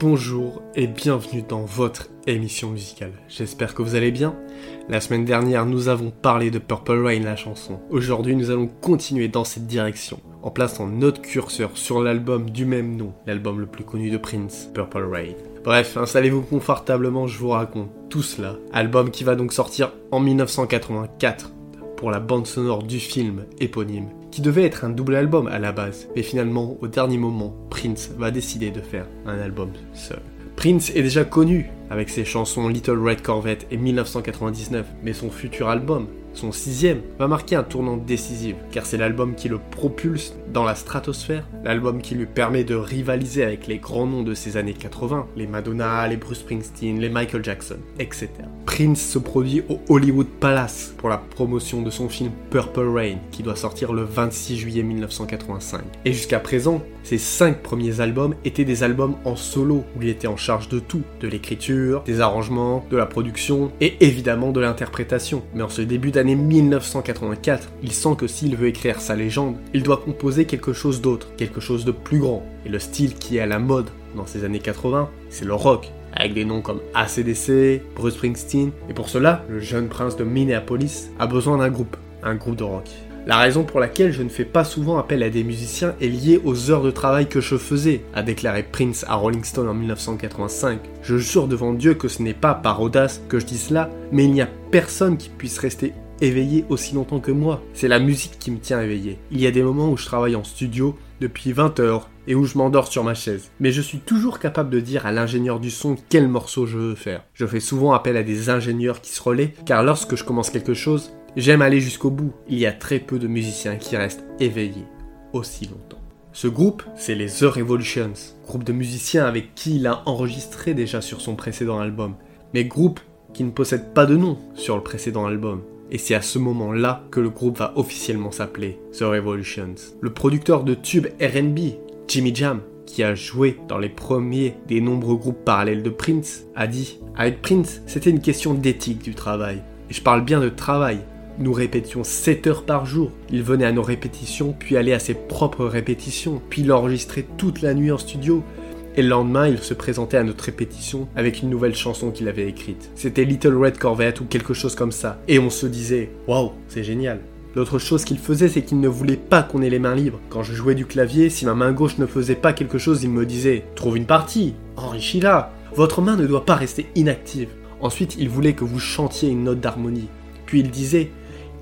Bonjour et bienvenue dans votre émission musicale. J'espère que vous allez bien. La semaine dernière, nous avons parlé de Purple Rain, la chanson. Aujourd'hui, nous allons continuer dans cette direction, en plaçant notre curseur sur l'album du même nom, l'album le plus connu de Prince, Purple Rain. Bref, installez-vous confortablement, je vous raconte tout cela. Album qui va donc sortir en 1984 pour la bande sonore du film éponyme, qui devait être un double album à la base, mais finalement, au dernier moment, Prince va décider de faire un album seul. Prince est déjà connu avec ses chansons Little Red Corvette et 1999, mais son futur album, son sixième, va marquer un tournant décisif, car c'est l'album qui le propulse dans la stratosphère, l'album qui lui permet de rivaliser avec les grands noms de ces années 80, les Madonna, les Bruce Springsteen, les Michael Jackson, etc. Prince se produit au Hollywood Palace pour la promotion de son film Purple Rain, qui doit sortir le 26 juillet 1985. Et jusqu'à présent, ses cinq premiers albums étaient des albums en solo, où il était en charge de tout, de l'écriture, des arrangements, de la production, et évidemment de l'interprétation. Mais 1984, il sent que s'il veut écrire sa légende, il doit composer quelque chose d'autre, quelque chose de plus grand. Et le style qui est à la mode dans ces années 80, c'est le rock, avec des noms comme ACDC, Bruce Springsteen, et pour cela, le jeune prince de Minneapolis a besoin d'un groupe, un groupe de rock. La raison pour laquelle je ne fais pas souvent appel à des musiciens est liée aux heures de travail que je faisais, a déclaré Prince à Rolling Stone en 1985. Je jure devant Dieu que ce n'est pas par audace que je dis cela, mais il n'y a personne qui puisse rester éveillé aussi longtemps que moi. C'est la musique qui me tient éveillé. Il y a des moments où je travaille en studio depuis 20 heures et où je m'endors sur ma chaise. Mais je suis toujours capable de dire à l'ingénieur du son quel morceau je veux faire. Je fais souvent appel à des ingénieurs qui se relaient, car lorsque je commence quelque chose, j'aime aller jusqu'au bout. Il y a très peu de musiciens qui restent éveillés aussi longtemps. Ce groupe, c'est les The Revolutions, groupe de musiciens avec qui il a enregistré déjà sur son précédent album, mais groupe qui ne possède pas de nom sur le précédent album. Et c'est à ce moment-là que le groupe va officiellement s'appeler The Revolutions. Le producteur de tubes RB, Jimmy Jam, qui a joué dans les premiers des nombreux groupes parallèles de Prince, a dit Avec Prince, c'était une question d'éthique du travail. Et je parle bien de travail. Nous répétions 7 heures par jour. Il venait à nos répétitions, puis allait à ses propres répétitions, puis l'enregistrait toute la nuit en studio, et le lendemain, il se présentait à notre répétition avec une nouvelle chanson qu'il avait écrite. C'était Little Red Corvette ou quelque chose comme ça. Et on se disait, waouh, c'est génial. L'autre chose qu'il faisait, c'est qu'il ne voulait pas qu'on ait les mains libres. Quand je jouais du clavier, si ma main gauche ne faisait pas quelque chose, il me disait Trouve une partie, enrichis-la. Votre main ne doit pas rester inactive. Ensuite, il voulait que vous chantiez une note d'harmonie. Puis il disait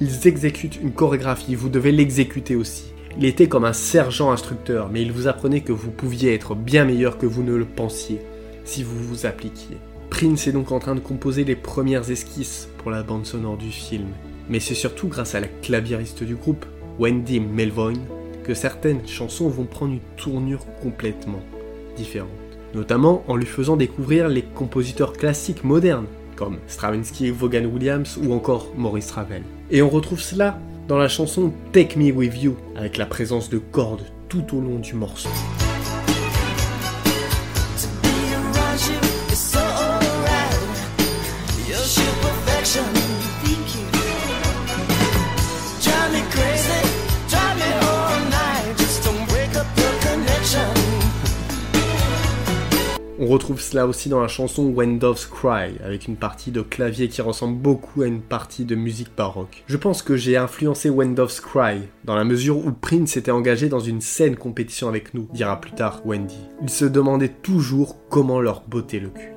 Ils exécutent une chorégraphie, vous devez l'exécuter aussi. Il était comme un sergent instructeur, mais il vous apprenait que vous pouviez être bien meilleur que vous ne le pensiez, si vous vous appliquiez. Prince est donc en train de composer les premières esquisses pour la bande sonore du film. Mais c'est surtout grâce à la claviériste du groupe, Wendy Melvoin, que certaines chansons vont prendre une tournure complètement différente. Notamment en lui faisant découvrir les compositeurs classiques modernes, comme Stravinsky, Vaughan Williams ou encore Maurice Ravel. Et on retrouve cela dans la chanson Take Me With You, avec la présence de cordes tout au long du morceau. On retrouve cela aussi dans la chanson When Cry, avec une partie de clavier qui ressemble beaucoup à une partie de musique baroque. Je pense que j'ai influencé When Cry, dans la mesure où Prince était engagé dans une saine compétition avec nous, dira plus tard Wendy. Il se demandait toujours comment leur botter le cul.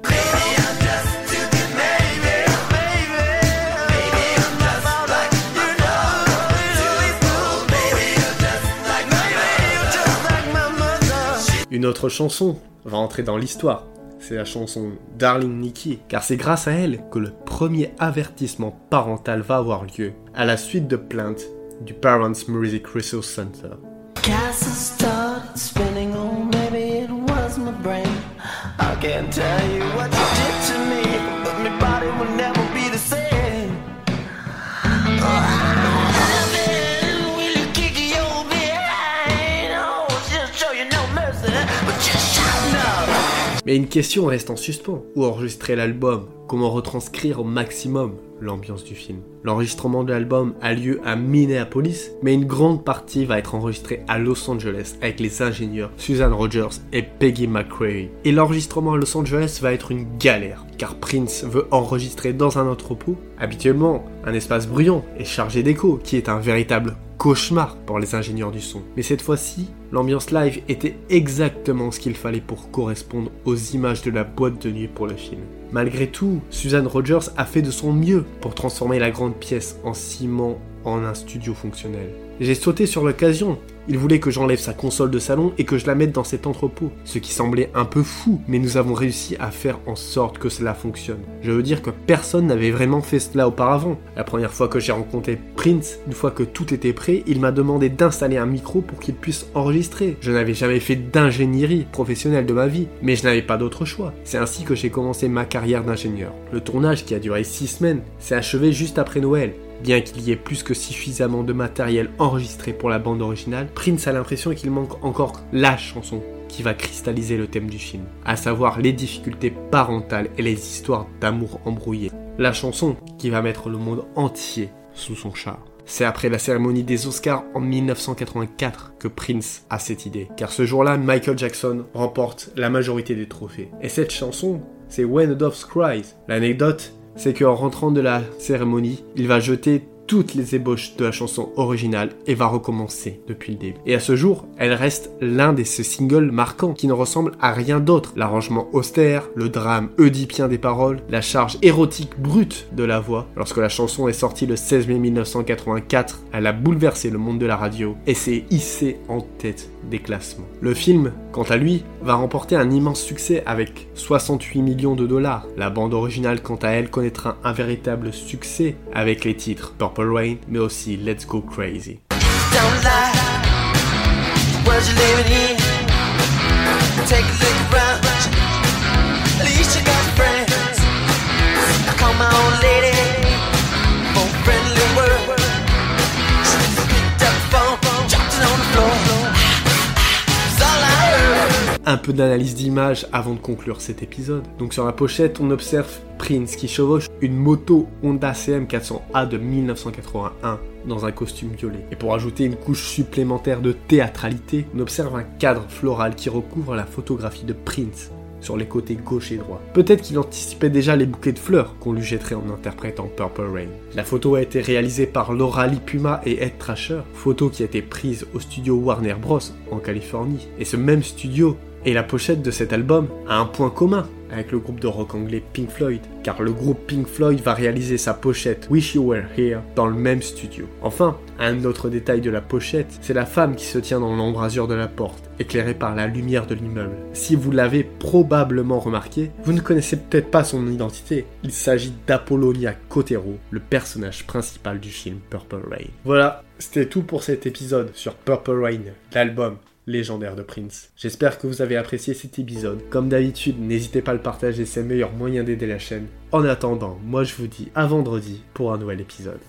Une autre chanson va entrer dans l'histoire. C'est la chanson Darling Nikki, car c'est grâce à elle que le premier avertissement parental va avoir lieu, à la suite de plaintes du Parents Music Resource Center. Mais une question reste en suspens. Où enregistrer l'album? Comment retranscrire au maximum l'ambiance du film? L'enregistrement de l'album a lieu à Minneapolis, mais une grande partie va être enregistrée à Los Angeles avec les ingénieurs Susan Rogers et Peggy McCreary. Et l'enregistrement à Los Angeles va être une galère, car Prince veut enregistrer dans un entrepôt, habituellement un espace bruyant et chargé d'écho, qui est un véritable cauchemar pour les ingénieurs du son. Mais cette fois-ci, l'ambiance live était exactement ce qu'il fallait pour correspondre aux images de la boîte de nuit pour le film. Malgré tout, Susan Rogers a fait de son mieux pour transformer la grande pièce en ciment en un studio fonctionnel. J'ai sauté sur l'occasion. Il voulait que j'enlève sa console de salon et que je la mette dans cet entrepôt. Ce qui semblait un peu fou, mais nous avons réussi à faire en sorte que cela fonctionne. Je veux dire que personne n'avait vraiment fait cela auparavant. La première fois que j'ai rencontré Prince, une fois que tout était prêt, il m'a demandé d'installer un micro pour qu'il puisse enregistrer. Je n'avais jamais fait d'ingénierie professionnelle de ma vie, mais je n'avais pas d'autre choix. C'est ainsi que j'ai commencé ma carrière d'ingénieur. Le tournage, qui a duré 6 semaines, s'est achevé juste après Noël. Bien qu'il y ait plus que suffisamment de matériel enregistré pour la bande originale, Prince a l'impression qu'il manque encore la chanson qui va cristalliser le thème du film, à savoir les difficultés parentales et les histoires d'amour embrouillées. La chanson qui va mettre le monde entier sous son char. C'est après la cérémonie des Oscars en 1984 que Prince a cette idée, car ce jour-là, Michael Jackson remporte la majorité des trophées. Et cette chanson, c'est When a Dove Cries. L'anecdote, c'est qu'en rentrant de la cérémonie, il va jeter toutes les ébauches de la chanson originale et va recommencer depuis le début. Et à ce jour, elle reste l'un de ces singles marquants qui ne ressemble à rien d'autre. L'arrangement austère, le drame oedipien des paroles, la charge érotique brute de la voix. Lorsque la chanson est sortie le 16 mai 1984, elle a bouleversé le monde de la radio et s'est hissée en tête des classements. Le film, quant à lui, va remporter un immense succès avec 68 millions de dollars. La bande originale, quant à elle, connaîtra un véritable succès avec les titres Mais aussi Let's Go Crazy. Un peu d'analyse d'image avant de conclure cet épisode. Donc sur la pochette, on observe Prince qui chevauche une moto Honda CM 400A de 1981 dans un costume violet. Et pour ajouter une couche supplémentaire de théâtralité, on observe un cadre floral qui recouvre la photographie de Prince sur les côtés gauche et droit. Peut-être qu'il anticipait déjà les bouquets de fleurs qu'on lui jetterait en interprétant Purple Rain. La photo a été réalisée par Laura Lipuma et Ed Trasher, photo qui a été prise au studio Warner Bros en Californie. Et ce même studio et la pochette de cet album a un point commun avec le groupe de rock anglais Pink Floyd, car le groupe Pink Floyd va réaliser sa pochette Wish You Were Here dans le même studio. Enfin, un autre détail de la pochette, c'est la femme qui se tient dans l'embrasure de la porte, éclairée par la lumière de l'immeuble. Si vous l'avez probablement remarqué, vous ne connaissez peut-être pas son identité. Il s'agit d'Apollonia Kotero, le personnage principal du film Purple Rain. Voilà, c'était tout pour cet épisode sur Purple Rain, l'album légendaire de Prince. J'espère que vous avez apprécié cet épisode. Comme d'habitude, n'hésitez pas à le partager, c'est le meilleur moyen d'aider la chaîne. En attendant, moi je vous dis à vendredi pour un nouvel épisode.